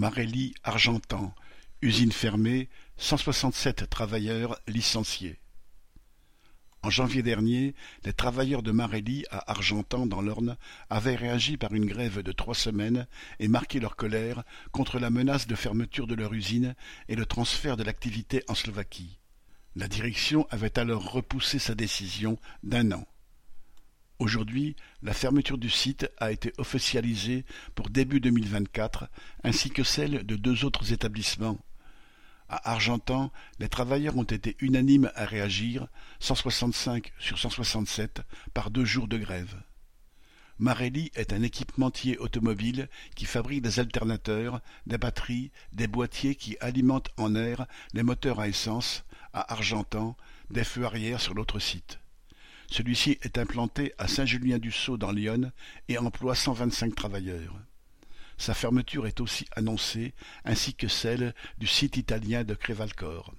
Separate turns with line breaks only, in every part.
Marelli Argentan, usine fermée, cent soixante-sept travailleurs licenciés. En janvier dernier, les travailleurs de Marelli à Argentan dans l'Orne avaient réagi par une grève de trois semaines et marqué leur colère contre la menace de fermeture de leur usine et le transfert de l'activité en Slovaquie. La direction avait alors repoussé sa décision d'un an. Aujourd'hui, la fermeture du site a été officialisée pour début 2024, ainsi que celle de deux autres établissements. À Argentan, les travailleurs ont été unanimes à réagir, 165 sur 167, par deux jours de grève. Marelli est un équipementier automobile qui fabrique des alternateurs, des batteries, des boîtiers qui alimentent en air les moteurs à essence, à Argentan, des feux arrière sur l'autre site. Celui-ci est implanté à Saint-Julien-du-Sault dans l'Yonne et emploie cent vingt-cinq travailleurs. Sa fermeture est aussi annoncée, ainsi que celle du site italien de Crevalcore.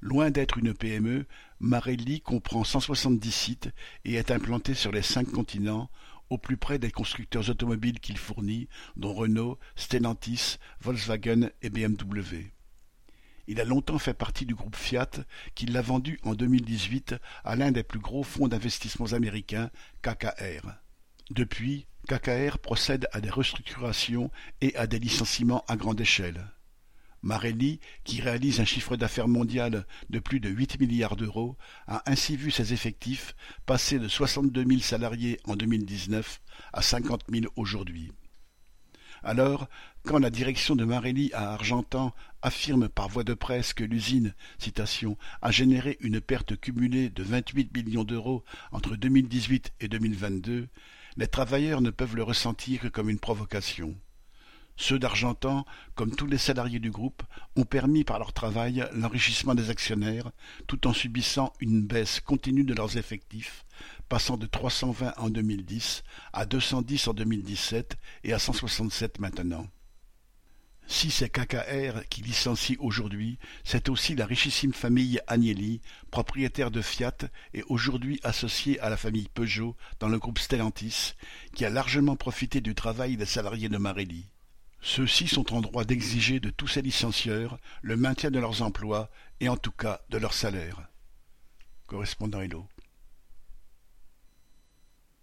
Loin d'être une PME, Marelli comprend cent soixante-dix sites et est implanté sur les cinq continents, au plus près des constructeurs automobiles qu'il fournit, dont Renault, Stellantis, Volkswagen et BMW. Il a longtemps fait partie du groupe Fiat, qui l'a vendu en 2018 à l'un des plus gros fonds d'investissement américains, KKR. Depuis, KKR procède à des restructurations et à des licenciements à grande échelle. Marelli, qui réalise un chiffre d'affaires mondial de plus de 8 milliards d'euros, a ainsi vu ses effectifs passer de 62 000 salariés en 2019 à 50 000 aujourd'hui. Alors, quand la direction de Marelli à Argentan affirme par voie de presse que l'usine a généré une perte cumulée de 28 millions d'euros entre 2018 et 2022, les travailleurs ne peuvent le ressentir que comme une provocation. Ceux d'Argentan, comme tous les salariés du groupe, ont permis par leur travail l'enrichissement des actionnaires, tout en subissant une baisse continue de leurs effectifs, passant de 320 en 2010 à 210 en 2017 et à 167 maintenant. Si c'est KKR qui licencie aujourd'hui, c'est aussi la richissime famille Agnelli, propriétaire de Fiat et aujourd'hui associée à la famille Peugeot dans le groupe Stellantis, qui a largement profité du travail des salariés de Marelli. Ceux-ci sont en droit d'exiger de tous ces licencieurs le maintien de leurs emplois et en tout cas de leurs salaires. Correspondant Hello.